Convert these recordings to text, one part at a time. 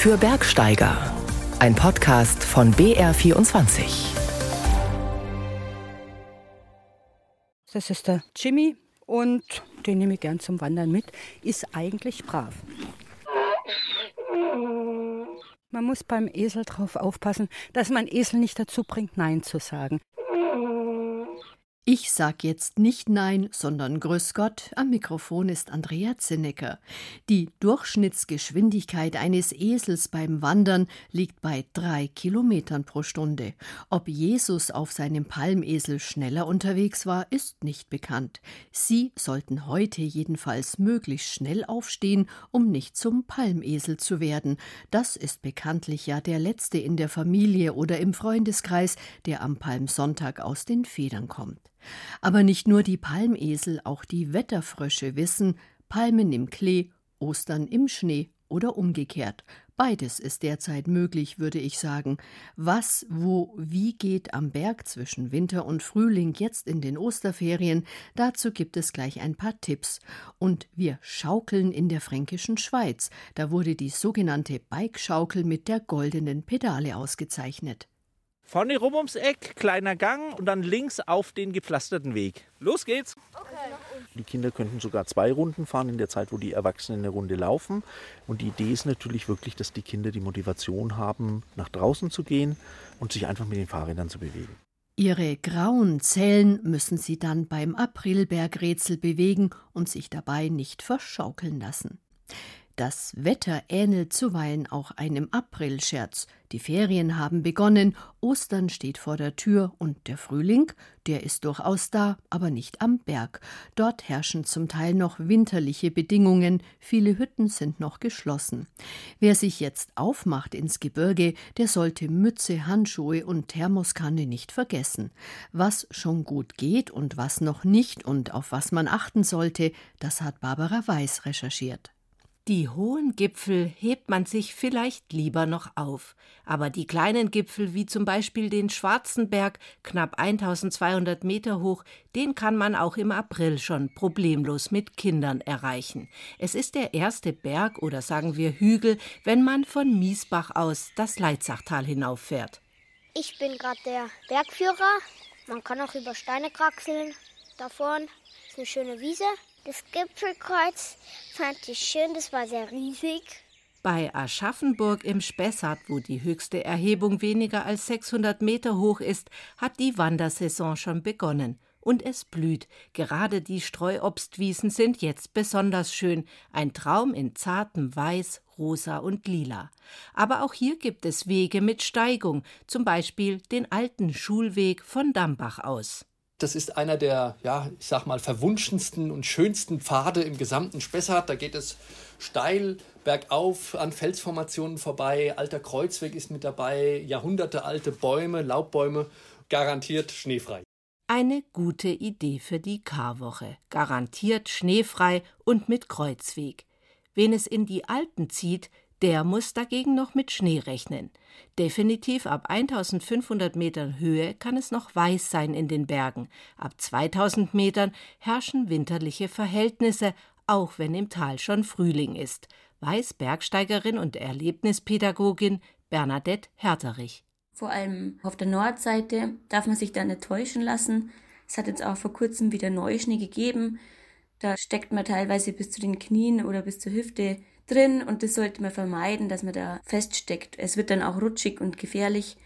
für Bergsteiger. Ein Podcast von BR24. Das ist der Jimmy und den nehme ich gern zum Wandern mit. Ist eigentlich brav. Man muss beim Esel darauf aufpassen, dass man Esel nicht dazu bringt, Nein zu sagen. Ich sag jetzt nicht Nein, sondern Grüß Gott. Am Mikrofon ist Andrea Zinnecker. Die Durchschnittsgeschwindigkeit eines Esels beim Wandern liegt bei drei Kilometern pro Stunde. Ob Jesus auf seinem Palmesel schneller unterwegs war, ist nicht bekannt. Sie sollten heute jedenfalls möglichst schnell aufstehen, um nicht zum Palmesel zu werden. Das ist bekanntlich ja der letzte in der Familie oder im Freundeskreis, der am Palmsonntag aus den Federn kommt. Aber nicht nur die Palmesel, auch die Wetterfrösche wissen, Palmen im Klee, Ostern im Schnee oder umgekehrt. Beides ist derzeit möglich, würde ich sagen. Was, wo, wie geht am Berg zwischen Winter und Frühling jetzt in den Osterferien? Dazu gibt es gleich ein paar Tipps. Und wir schaukeln in der fränkischen Schweiz. Da wurde die sogenannte Bikeschaukel mit der goldenen Pedale ausgezeichnet. Vorne rum ums Eck, kleiner Gang und dann links auf den gepflasterten Weg. Los geht's! Okay. Die Kinder könnten sogar zwei Runden fahren in der Zeit, wo die Erwachsenen eine Runde laufen. Und die Idee ist natürlich wirklich, dass die Kinder die Motivation haben, nach draußen zu gehen und sich einfach mit den Fahrrädern zu bewegen. Ihre grauen Zellen müssen sie dann beim Aprilbergrätsel bewegen und sich dabei nicht verschaukeln lassen. Das Wetter ähnelt zuweilen auch einem Aprilscherz. Die Ferien haben begonnen, Ostern steht vor der Tür und der Frühling, der ist durchaus da, aber nicht am Berg. Dort herrschen zum Teil noch winterliche Bedingungen, viele Hütten sind noch geschlossen. Wer sich jetzt aufmacht ins Gebirge, der sollte Mütze, Handschuhe und Thermoskanne nicht vergessen. Was schon gut geht und was noch nicht und auf was man achten sollte, das hat Barbara Weiß recherchiert. Die hohen Gipfel hebt man sich vielleicht lieber noch auf, aber die kleinen Gipfel, wie zum Beispiel den Schwarzenberg, knapp 1200 Meter hoch, den kann man auch im April schon problemlos mit Kindern erreichen. Es ist der erste Berg oder sagen wir Hügel, wenn man von Miesbach aus das Leitzachtal hinauffährt. Ich bin gerade der Bergführer. Man kann auch über Steine kraxeln. Da vorne ist eine schöne Wiese. Das Gipfelkreuz fand ich schön, das war sehr riesig. Bei Aschaffenburg im Spessart, wo die höchste Erhebung weniger als 600 Meter hoch ist, hat die Wandersaison schon begonnen. Und es blüht. Gerade die Streuobstwiesen sind jetzt besonders schön. Ein Traum in zartem Weiß, Rosa und Lila. Aber auch hier gibt es Wege mit Steigung, zum Beispiel den alten Schulweg von Dambach aus. Das ist einer der, ja, ich sag mal, verwunschensten und schönsten Pfade im gesamten Spessart. Da geht es steil bergauf an Felsformationen vorbei. Alter Kreuzweg ist mit dabei, jahrhundertealte Bäume, Laubbäume, garantiert schneefrei. Eine gute Idee für die Karwoche. Garantiert schneefrei und mit Kreuzweg. Wen es in die Alpen zieht, der muss dagegen noch mit Schnee rechnen. Definitiv ab 1500 Metern Höhe kann es noch weiß sein in den Bergen. Ab 2000 Metern herrschen winterliche Verhältnisse, auch wenn im Tal schon Frühling ist. Weiß Bergsteigerin und Erlebnispädagogin Bernadette Herterich. Vor allem auf der Nordseite darf man sich da nicht täuschen lassen. Es hat jetzt auch vor kurzem wieder Neuschnee gegeben. Da steckt man teilweise bis zu den Knien oder bis zur Hüfte drin und das sollte man vermeiden, dass man da feststeckt. Es wird dann auch rutschig und gefährlich.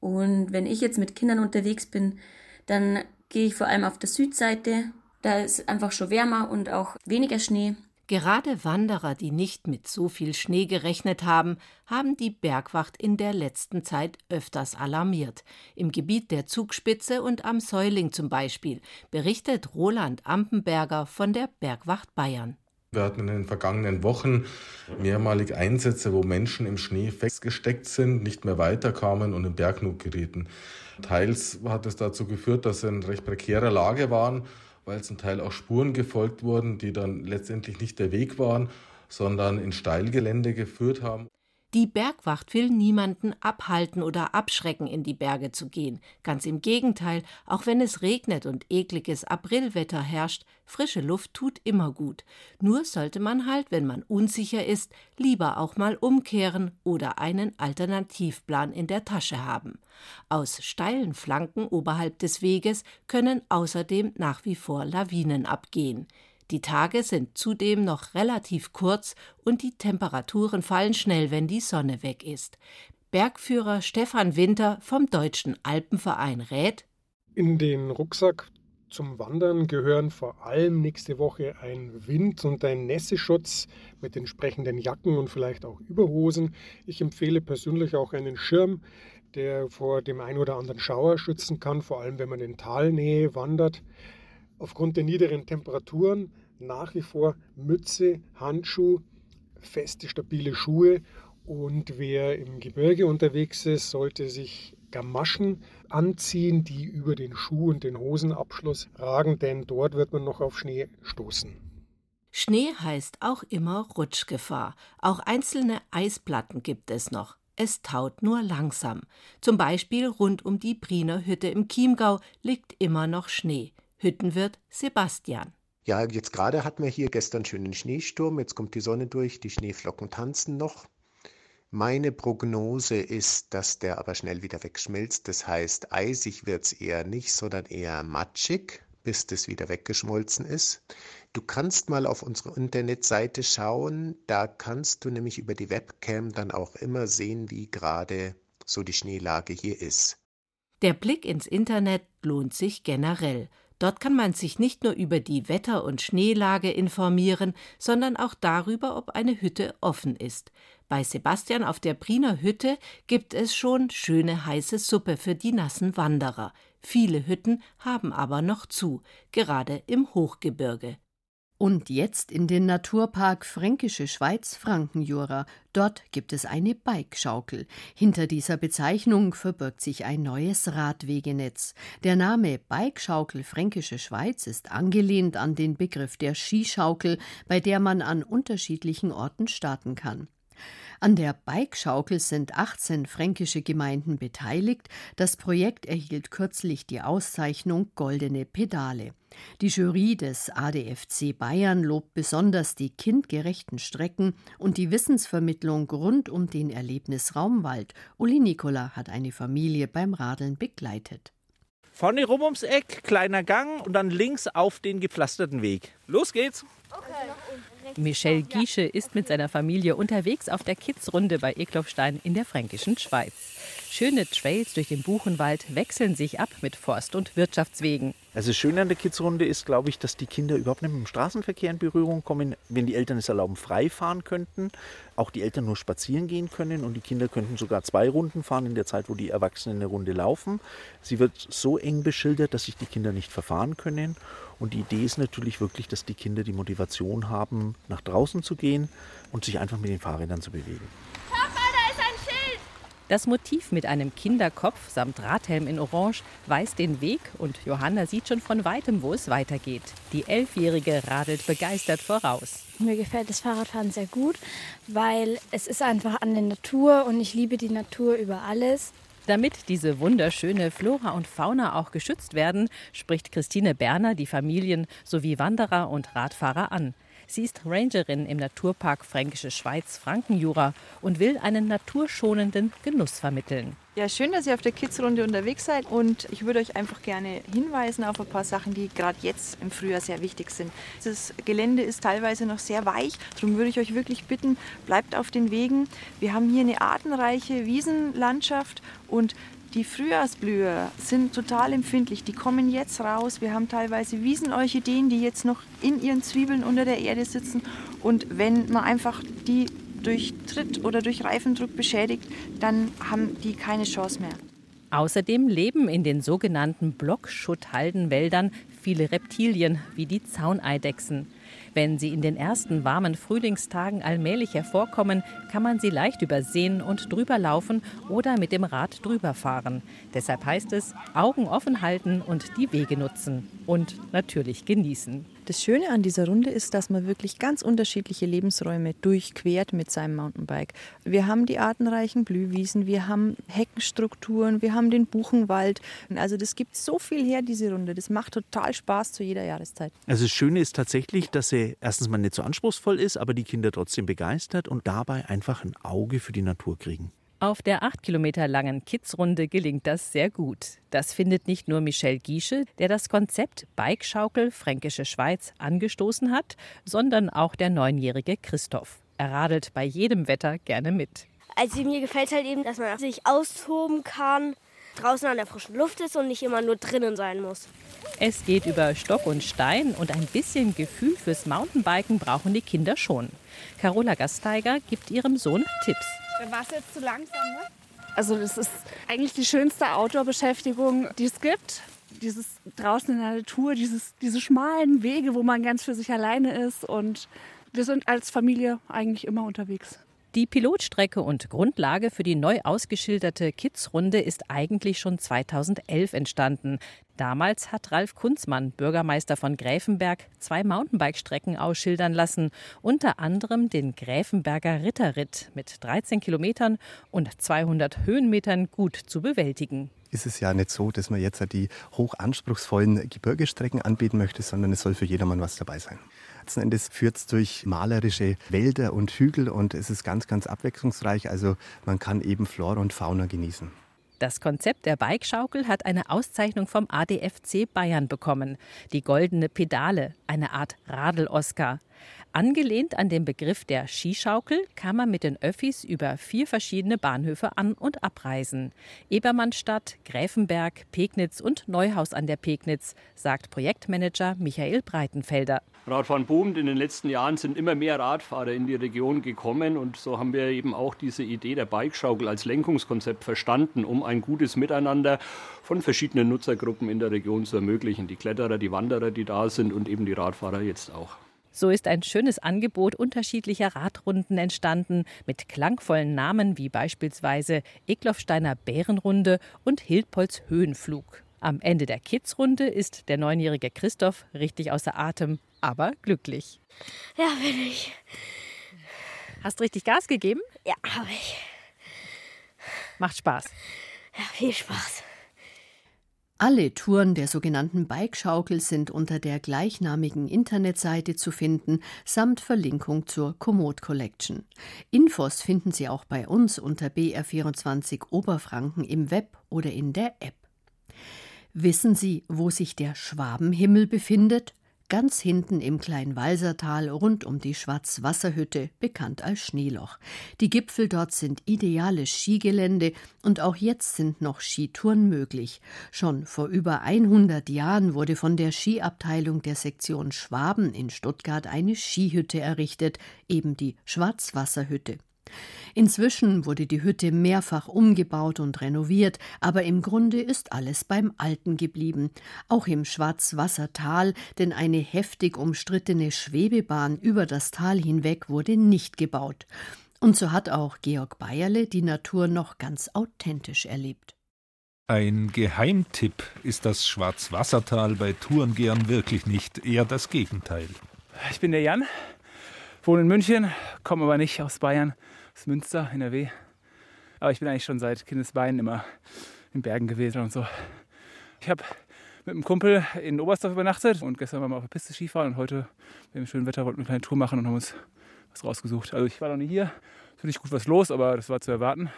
Und wenn ich jetzt mit Kindern unterwegs bin, dann gehe ich vor allem auf der Südseite. Da ist einfach schon wärmer und auch weniger Schnee. Gerade Wanderer, die nicht mit so viel Schnee gerechnet haben, haben die Bergwacht in der letzten Zeit öfters alarmiert. Im Gebiet der Zugspitze und am Säuling zum Beispiel, berichtet Roland Ampenberger von der Bergwacht Bayern. Wir hatten in den vergangenen Wochen mehrmalig Einsätze, wo Menschen im Schnee festgesteckt sind, nicht mehr weiterkamen und in Bergnot gerieten. Teils hat es dazu geführt, dass sie in recht prekärer Lage waren, weil zum Teil auch Spuren gefolgt wurden, die dann letztendlich nicht der Weg waren, sondern in Steilgelände geführt haben. Die Bergwacht will niemanden abhalten oder abschrecken, in die Berge zu gehen. Ganz im Gegenteil, auch wenn es regnet und ekliges Aprilwetter herrscht, frische Luft tut immer gut. Nur sollte man halt, wenn man unsicher ist, lieber auch mal umkehren oder einen Alternativplan in der Tasche haben. Aus steilen Flanken oberhalb des Weges können außerdem nach wie vor Lawinen abgehen. Die Tage sind zudem noch relativ kurz und die Temperaturen fallen schnell, wenn die Sonne weg ist. Bergführer Stefan Winter vom Deutschen Alpenverein rät: In den Rucksack zum Wandern gehören vor allem nächste Woche ein Wind- und ein Nässeschutz mit entsprechenden Jacken und vielleicht auch Überhosen. Ich empfehle persönlich auch einen Schirm, der vor dem ein oder anderen Schauer schützen kann, vor allem wenn man in Talnähe wandert. Aufgrund der niederen Temperaturen nach wie vor Mütze, Handschuh, feste, stabile Schuhe. Und wer im Gebirge unterwegs ist, sollte sich Gamaschen anziehen, die über den Schuh und den Hosenabschluss ragen, denn dort wird man noch auf Schnee stoßen. Schnee heißt auch immer Rutschgefahr. Auch einzelne Eisplatten gibt es noch. Es taut nur langsam. Zum Beispiel rund um die Briner Hütte im Chiemgau liegt immer noch Schnee. Hüttenwirt Sebastian. Ja, jetzt gerade hatten wir hier gestern schönen Schneesturm, jetzt kommt die Sonne durch, die Schneeflocken tanzen noch. Meine Prognose ist, dass der aber schnell wieder wegschmilzt. Das heißt, eisig wird es eher nicht, sondern eher matschig, bis das wieder weggeschmolzen ist. Du kannst mal auf unsere Internetseite schauen, da kannst du nämlich über die Webcam dann auch immer sehen, wie gerade so die Schneelage hier ist. Der Blick ins Internet lohnt sich generell. Dort kann man sich nicht nur über die Wetter- und Schneelage informieren, sondern auch darüber, ob eine Hütte offen ist. Bei Sebastian auf der Briner Hütte gibt es schon schöne heiße Suppe für die nassen Wanderer. Viele Hütten haben aber noch zu, gerade im Hochgebirge. Und jetzt in den Naturpark Fränkische Schweiz Frankenjura. Dort gibt es eine Bikeschaukel. Hinter dieser Bezeichnung verbirgt sich ein neues Radwegenetz. Der Name Bikeschaukel Fränkische Schweiz ist angelehnt an den Begriff der Skischaukel, bei der man an unterschiedlichen Orten starten kann. An der Bikeschaukel sind 18 fränkische Gemeinden beteiligt. Das Projekt erhielt kürzlich die Auszeichnung Goldene Pedale. Die Jury des ADFC Bayern lobt besonders die kindgerechten Strecken und die Wissensvermittlung rund um den Erlebnisraumwald. Uli Nikola hat eine Familie beim Radeln begleitet. Vorne rum ums Eck, kleiner Gang und dann links auf den gepflasterten Weg. Los geht's! Okay. Michel Giesche ist mit seiner Familie unterwegs auf der Kidsrunde bei Eklofstein in der fränkischen Schweiz. Schöne Trails durch den Buchenwald wechseln sich ab mit Forst- und Wirtschaftswegen. Also das Schöne an der Kidsrunde ist, glaube ich, dass die Kinder überhaupt nicht mit dem Straßenverkehr in Berührung kommen. Wenn die Eltern es erlauben, frei fahren könnten, auch die Eltern nur spazieren gehen können und die Kinder könnten sogar zwei Runden fahren in der Zeit, wo die Erwachsenen eine Runde laufen. Sie wird so eng beschildert, dass sich die Kinder nicht verfahren können. Und die Idee ist natürlich wirklich, dass die Kinder die Motivation haben, nach draußen zu gehen und sich einfach mit den Fahrrädern zu bewegen. Das Motiv mit einem Kinderkopf samt Radhelm in Orange weist den Weg und Johanna sieht schon von weitem, wo es weitergeht. Die Elfjährige radelt begeistert voraus. Mir gefällt das Fahrradfahren sehr gut, weil es ist einfach an der Natur und ich liebe die Natur über alles. Damit diese wunderschöne Flora und Fauna auch geschützt werden, spricht Christine Berner die Familien sowie Wanderer und Radfahrer an. Sie ist Rangerin im Naturpark Fränkische Schweiz Frankenjura und will einen naturschonenden Genuss vermitteln. Ja, schön, dass ihr auf der Kidsrunde unterwegs seid und ich würde euch einfach gerne hinweisen auf ein paar Sachen, die gerade jetzt im Frühjahr sehr wichtig sind. Das Gelände ist teilweise noch sehr weich, darum würde ich euch wirklich bitten, bleibt auf den Wegen. Wir haben hier eine artenreiche Wiesenlandschaft und die Frühjahrsblüher sind total empfindlich. Die kommen jetzt raus. Wir haben teilweise Wiesenorchideen, die jetzt noch in ihren Zwiebeln unter der Erde sitzen. Und wenn man einfach die durch Tritt oder durch Reifendruck beschädigt, dann haben die keine Chance mehr. Außerdem leben in den sogenannten Blockschutthaldenwäldern viele Reptilien wie die Zauneidechsen. Wenn sie in den ersten warmen Frühlingstagen allmählich hervorkommen, kann man sie leicht übersehen und drüber laufen oder mit dem Rad drüber fahren. Deshalb heißt es, Augen offen halten und die Wege nutzen. Und natürlich genießen. Das Schöne an dieser Runde ist, dass man wirklich ganz unterschiedliche Lebensräume durchquert mit seinem Mountainbike. Wir haben die artenreichen Blühwiesen, wir haben Heckenstrukturen, wir haben den Buchenwald. Also das gibt so viel her, diese Runde. Das macht total Spaß zu jeder Jahreszeit. Also das Schöne ist tatsächlich, dass sie erstens mal nicht so anspruchsvoll ist, aber die Kinder trotzdem begeistert und dabei einfach ein Auge für die Natur kriegen. Auf der acht Kilometer langen Kids-Runde gelingt das sehr gut. Das findet nicht nur Michel Giesche, der das Konzept Bikeschaukel Fränkische Schweiz angestoßen hat, sondern auch der neunjährige Christoph. Er radelt bei jedem Wetter gerne mit. Also mir gefällt halt eben, dass man sich austoben kann, draußen an der frischen Luft ist und nicht immer nur drinnen sein muss. Es geht über Stock und Stein und ein bisschen Gefühl fürs Mountainbiken brauchen die Kinder schon. Carola Gasteiger gibt ihrem Sohn Tipps. War es jetzt zu langsam, ne? Also das ist eigentlich die schönste Outdoor-Beschäftigung, die es gibt. Dieses draußen in der Natur, dieses, diese schmalen Wege, wo man ganz für sich alleine ist. Und wir sind als Familie eigentlich immer unterwegs. Die Pilotstrecke und Grundlage für die neu ausgeschilderte Kids-Runde ist eigentlich schon 2011 entstanden. Damals hat Ralf Kunzmann, Bürgermeister von Gräfenberg, zwei Mountainbike-Strecken ausschildern lassen, unter anderem den Gräfenberger Ritterritt mit 13 Kilometern und 200 Höhenmetern gut zu bewältigen ist es ja nicht so, dass man jetzt die hochanspruchsvollen Gebirgestrecken anbieten möchte, sondern es soll für jedermann was dabei sein. Letzten Endes führt es durch malerische Wälder und Hügel und es ist ganz, ganz abwechslungsreich. Also man kann eben Flora und Fauna genießen. Das Konzept der Bikeschaukel hat eine Auszeichnung vom ADFC Bayern bekommen. Die goldene Pedale, eine Art Radel-Oscar. Angelehnt an den Begriff der Skischaukel kann man mit den Öffis über vier verschiedene Bahnhöfe an- und abreisen. Ebermannstadt, Gräfenberg, Pegnitz und Neuhaus an der Pegnitz, sagt Projektmanager Michael Breitenfelder. Radfahren boomt. In den letzten Jahren sind immer mehr Radfahrer in die Region gekommen und so haben wir eben auch diese Idee der Bikeschaukel als Lenkungskonzept verstanden, um ein gutes Miteinander von verschiedenen Nutzergruppen in der Region zu ermöglichen. Die Kletterer, die Wanderer, die da sind und eben die Radfahrer jetzt auch. So ist ein schönes Angebot unterschiedlicher Radrunden entstanden, mit klangvollen Namen wie beispielsweise Eklofsteiner Bärenrunde und Hildpolz Höhenflug. Am Ende der Kidsrunde ist der neunjährige Christoph richtig außer Atem, aber glücklich. Ja, bin ich. Hast du richtig Gas gegeben? Ja, habe ich. Macht Spaß. Ja, viel Spaß. Alle Touren der sogenannten Bikeschaukel sind unter der gleichnamigen Internetseite zu finden, samt Verlinkung zur Komoot Collection. Infos finden Sie auch bei uns unter BR24 Oberfranken im Web oder in der App. Wissen Sie, wo sich der Schwabenhimmel befindet? Ganz hinten im Kleinwalsertal rund um die Schwarzwasserhütte, bekannt als Schneeloch. Die Gipfel dort sind ideales Skigelände und auch jetzt sind noch Skitouren möglich. Schon vor über 100 Jahren wurde von der Skiabteilung der Sektion Schwaben in Stuttgart eine Skihütte errichtet, eben die Schwarzwasserhütte. Inzwischen wurde die Hütte mehrfach umgebaut und renoviert, aber im Grunde ist alles beim Alten geblieben. Auch im Schwarzwassertal, denn eine heftig umstrittene Schwebebahn über das Tal hinweg wurde nicht gebaut. Und so hat auch Georg Bayerle die Natur noch ganz authentisch erlebt. Ein Geheimtipp ist das Schwarzwassertal bei Tourengehern wirklich nicht, eher das Gegenteil. Ich bin der Jan, wohne in München, komme aber nicht aus Bayern, aus Münster, NRW. Aber ich bin eigentlich schon seit Kindesbeinen immer in Bergen gewesen und so. Ich habe mit einem Kumpel in Oberstdorf übernachtet und gestern waren wir auf der Piste Skifahren und heute im schönen Wetter wollten wir eine kleine Tour machen und haben uns was rausgesucht. Also ich war noch nie hier, natürlich gut was los, aber das war zu erwarten.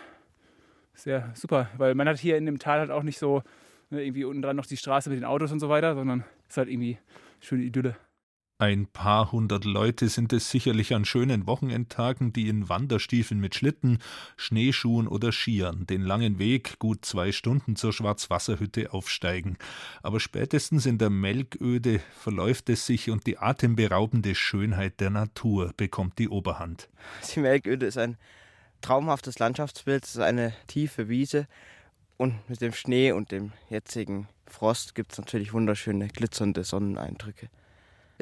Sehr super, weil man hat hier in dem Tal halt auch nicht so ne, irgendwie unten dran noch die Straße mit den Autos und so weiter, sondern es ist halt irgendwie schöne Idylle. Ein paar hundert Leute sind es sicherlich an schönen Wochenendtagen, die in Wanderstiefeln mit Schlitten, Schneeschuhen oder Skiern den langen Weg, gut zwei Stunden zur Schwarzwasserhütte aufsteigen. Aber spätestens in der Melköde verläuft es sich und die atemberaubende Schönheit der Natur bekommt die Oberhand. Die Melköde ist ein traumhaftes Landschaftsbild, es ist eine tiefe Wiese und mit dem Schnee und dem jetzigen Frost gibt es natürlich wunderschöne glitzernde Sonneneindrücke.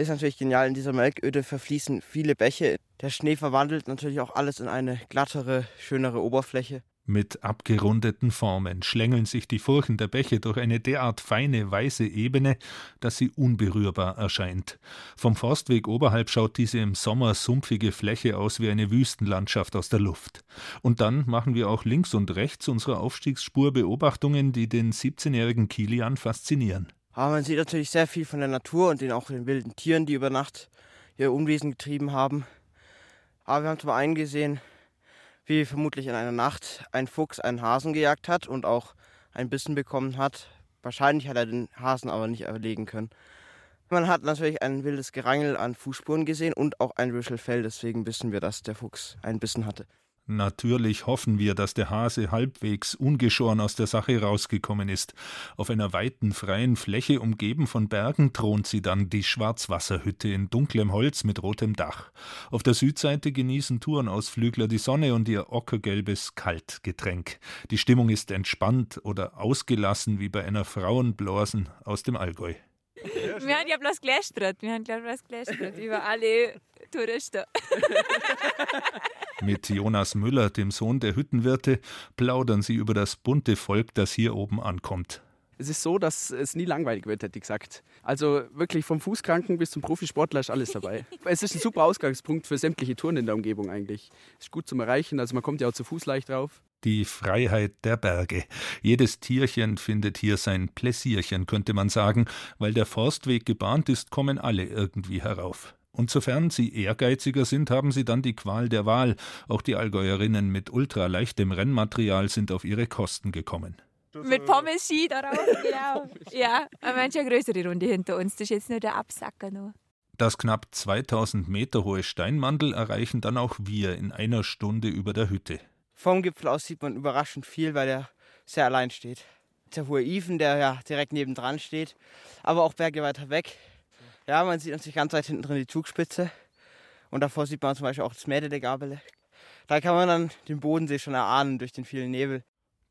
Ist natürlich genial. In dieser Melköde verfließen viele Bäche. Der Schnee verwandelt natürlich auch alles in eine glattere, schönere Oberfläche. Mit abgerundeten Formen schlängeln sich die Furchen der Bäche durch eine derart feine weiße Ebene, dass sie unberührbar erscheint. Vom Forstweg oberhalb schaut diese im Sommer sumpfige Fläche aus wie eine Wüstenlandschaft aus der Luft. Und dann machen wir auch links und rechts unserer Aufstiegsspur Beobachtungen, die den 17-jährigen Kilian faszinieren. Aber man sieht natürlich sehr viel von der Natur und den auch den wilden Tieren, die über Nacht ihr Unwesen getrieben haben. Aber wir haben zum einen gesehen, wie vermutlich in einer Nacht ein Fuchs einen Hasen gejagt hat und auch ein Bissen bekommen hat. Wahrscheinlich hat er den Hasen aber nicht erlegen können. Man hat natürlich ein wildes Gerangel an Fußspuren gesehen und auch ein Rüschelfell, deswegen wissen wir, dass der Fuchs ein Bissen hatte. Natürlich hoffen wir, dass der Hase halbwegs ungeschoren aus der Sache rausgekommen ist. Auf einer weiten, freien Fläche, umgeben von Bergen, thront sie dann, die Schwarzwasserhütte in dunklem Holz mit rotem Dach. Auf der Südseite genießen Tourenausflügler die Sonne und ihr ockergelbes Kaltgetränk. Die Stimmung ist entspannt oder ausgelassen wie bei einer Frauenblasen aus dem Allgäu. Wir haben ja bloß gelästert. Wir haben ja bloß gelästert über alle Touristen. Mit Jonas Müller, dem Sohn der Hüttenwirte, plaudern sie über das bunte Volk, das hier oben ankommt. Es ist so, dass es nie langweilig wird, hätte ich gesagt. Also wirklich vom Fußkranken bis zum Profisportler ist alles dabei. es ist ein super Ausgangspunkt für sämtliche Touren in der Umgebung eigentlich. Es ist gut zum Erreichen, also man kommt ja auch zu Fuß leicht drauf. Die Freiheit der Berge. Jedes Tierchen findet hier sein Pläsierchen, könnte man sagen. Weil der Forstweg gebahnt ist, kommen alle irgendwie herauf. Und sofern sie ehrgeiziger sind, haben sie dann die Qual der Wahl. Auch die Allgäuerinnen mit ultraleichtem Rennmaterial sind auf ihre Kosten gekommen. Mit Pommes Ski darauf, genau. ja, aber manche größere Runde hinter uns. Das ist jetzt nur der Absacker noch. Das knapp 2000 Meter hohe Steinmandel erreichen dann auch wir in einer Stunde über der Hütte. Vom Gipfel aus sieht man überraschend viel, weil er sehr allein steht. Der hohe Ifen, der ja direkt nebendran steht, aber auch Berge weiter weg. Ja, man sieht natürlich ganz weit hinten drin die Zugspitze. Und davor sieht man zum Beispiel auch das Mädel der Gabele. Da kann man dann den Bodensee schon erahnen durch den vielen Nebel.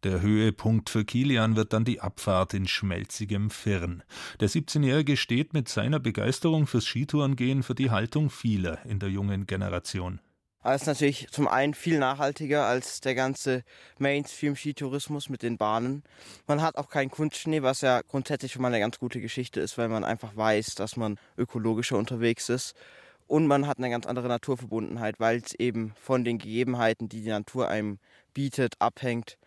Der Höhepunkt für Kilian wird dann die Abfahrt in schmelzigem Firn. Der 17-Jährige steht mit seiner Begeisterung fürs Skitourengehen für die Haltung vieler in der jungen Generation. Es ist natürlich zum einen viel nachhaltiger als der ganze Mainstream-Skitourismus mit den Bahnen. Man hat auch keinen Kunstschnee, was ja grundsätzlich schon mal eine ganz gute Geschichte ist, weil man einfach weiß, dass man ökologischer unterwegs ist. Und man hat eine ganz andere Naturverbundenheit, weil es eben von den Gegebenheiten, die die Natur einem bietet, abhängt.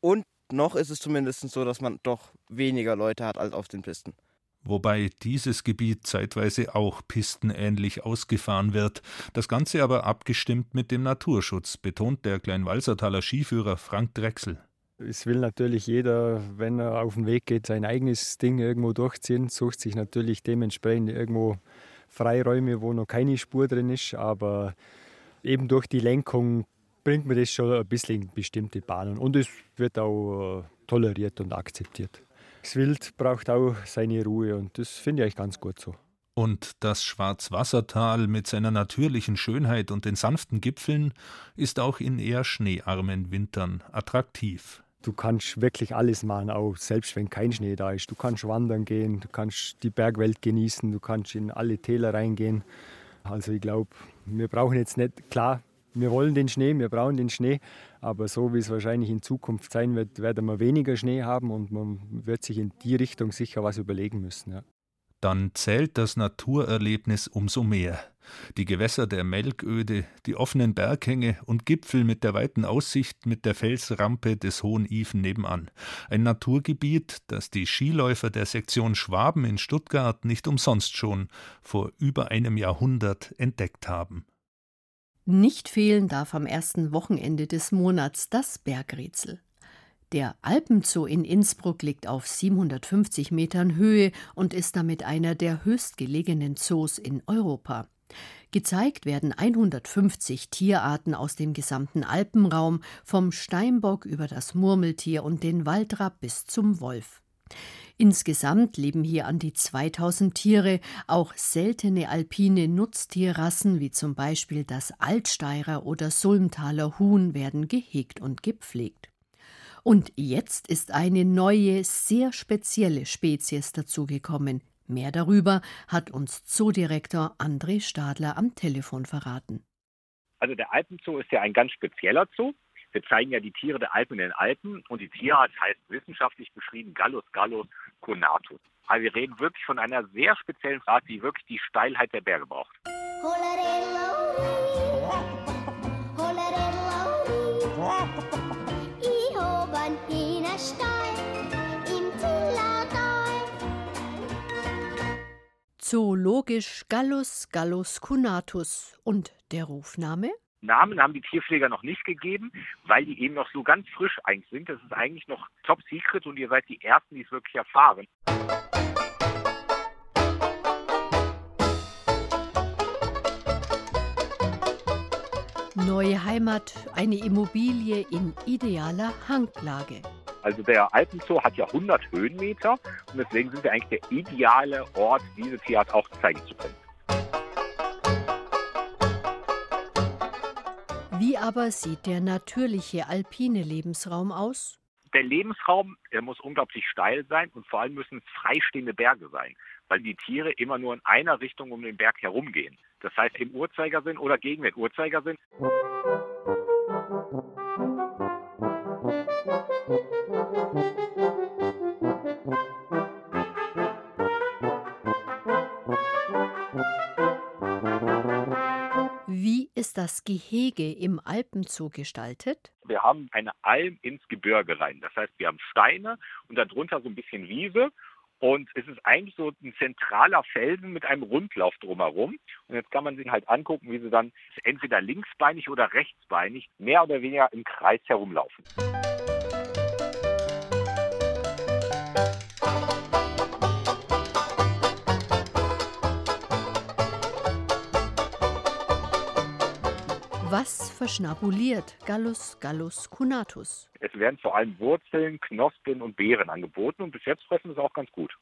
Und noch ist es zumindest so, dass man doch weniger Leute hat als auf den Pisten wobei dieses Gebiet zeitweise auch pistenähnlich ausgefahren wird, das Ganze aber abgestimmt mit dem Naturschutz, betont der Kleinwalsertaler Skiführer Frank Drechsel. Es will natürlich jeder, wenn er auf den Weg geht, sein eigenes Ding irgendwo durchziehen, sucht sich natürlich dementsprechend irgendwo Freiräume, wo noch keine Spur drin ist, aber eben durch die Lenkung bringt man das schon ein bisschen in bestimmte Bahnen und es wird auch äh, toleriert und akzeptiert. Das Wild braucht auch seine Ruhe und das finde ich eigentlich ganz gut so. Und das Schwarzwassertal mit seiner natürlichen Schönheit und den sanften Gipfeln ist auch in eher schneearmen Wintern attraktiv. Du kannst wirklich alles machen, auch selbst wenn kein Schnee da ist. Du kannst wandern gehen, du kannst die Bergwelt genießen, du kannst in alle Täler reingehen. Also ich glaube, wir brauchen jetzt nicht, klar, wir wollen den Schnee, wir brauchen den Schnee, aber so wie es wahrscheinlich in Zukunft sein wird, werden wir weniger Schnee haben und man wird sich in die Richtung sicher was überlegen müssen. Ja. Dann zählt das Naturerlebnis umso mehr. Die Gewässer der Melköde, die offenen Berghänge und Gipfel mit der weiten Aussicht mit der Felsrampe des Hohen Ifen nebenan. Ein Naturgebiet, das die Skiläufer der Sektion Schwaben in Stuttgart nicht umsonst schon vor über einem Jahrhundert entdeckt haben. Nicht fehlen darf am ersten Wochenende des Monats das Bergrätsel. Der Alpenzoo in Innsbruck liegt auf 750 Metern Höhe und ist damit einer der höchstgelegenen Zoos in Europa. Gezeigt werden 150 Tierarten aus dem gesamten Alpenraum, vom Steinbock über das Murmeltier und den Waldrapp bis zum Wolf. Insgesamt leben hier an die 2000 Tiere, auch seltene alpine Nutztierrassen wie zum Beispiel das Altsteirer oder Sulmtaler Huhn werden gehegt und gepflegt. Und jetzt ist eine neue, sehr spezielle Spezies dazugekommen, Mehr darüber hat uns Zoodirektor André Stadler am Telefon verraten. Also der Alpenzoo ist ja ein ganz spezieller Zoo. Wir zeigen ja die Tiere der Alpen in den Alpen und die Tierart heißt wissenschaftlich beschrieben Gallus gallus conatus. Also wir reden wirklich von einer sehr speziellen Art, die wirklich die Steilheit der Berge braucht. Zoologisch Gallus gallus cunatus und der Rufname? Namen haben die Tierpfleger noch nicht gegeben, weil die eben noch so ganz frisch eigentlich sind. Das ist eigentlich noch top secret und ihr seid die Ersten, die es wirklich erfahren. Neue Heimat, eine Immobilie in idealer Hanglage. Also der Alpenzoo hat ja 100 Höhenmeter und deswegen sind wir eigentlich der ideale Ort, diese Tierart auch zeigen zu können. Wie aber sieht der natürliche alpine Lebensraum aus? Der Lebensraum der muss unglaublich steil sein und vor allem müssen es freistehende Berge sein, weil die Tiere immer nur in einer Richtung um den Berg herumgehen. Das heißt im Uhrzeigersinn oder gegen den Uhrzeigersinn. Wie ist das Gehege im Alpenzoo gestaltet? Wir haben eine Alm ins Gebirge rein. Das heißt, wir haben Steine und darunter so ein bisschen Wiese. Und es ist eigentlich so ein zentraler Felsen mit einem Rundlauf drumherum. Und jetzt kann man sich halt angucken, wie sie dann entweder linksbeinig oder rechtsbeinig mehr oder weniger im Kreis herumlaufen. Was verschnabuliert Gallus gallus cunatus? Es werden vor allem Wurzeln, Knospen und Beeren angeboten und bis jetzt fressen sie auch ganz gut.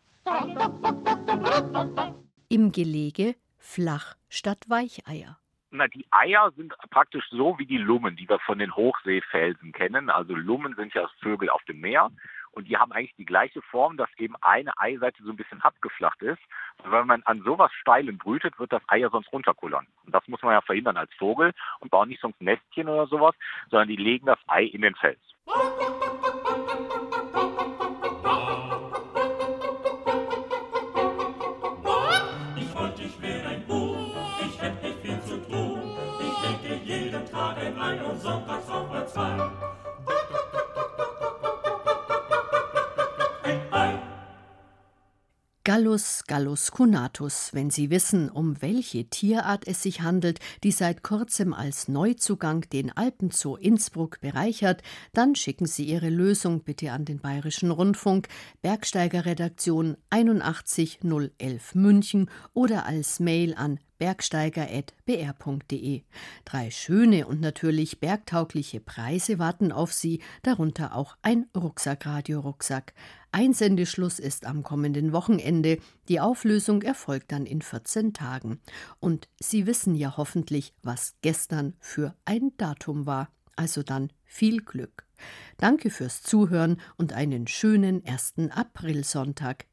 Im Gelege flach statt Weicheier. Na, die Eier sind praktisch so wie die Lummen, die wir von den Hochseefelsen kennen. Also Lummen sind ja Vögel auf dem Meer und die haben eigentlich die gleiche Form, dass eben eine Eiseite so ein bisschen abgeflacht ist. Wenn man an sowas Steilem brütet, wird das Ei ja sonst runterkullern. Und das muss man ja verhindern als Vogel und bauen nicht sonst Nestchen oder sowas, sondern die legen das Ei in den Fels. Ich wollte, ich wäre Gallus gallus cunatus, wenn Sie wissen, um welche Tierart es sich handelt, die seit kurzem als Neuzugang den Alpenzoo Innsbruck bereichert, dann schicken Sie Ihre Lösung bitte an den Bayerischen Rundfunk, Bergsteigerredaktion 81011 München oder als Mail an bergsteiger.br.de. Drei schöne und natürlich bergtaugliche Preise warten auf Sie, darunter auch ein Rucksack-Radio-Rucksack. Einsendeschluss ist am kommenden Wochenende. Die Auflösung erfolgt dann in 14 Tagen. Und Sie wissen ja hoffentlich, was gestern für ein Datum war. Also dann viel Glück. Danke fürs Zuhören und einen schönen ersten Aprilsonntag.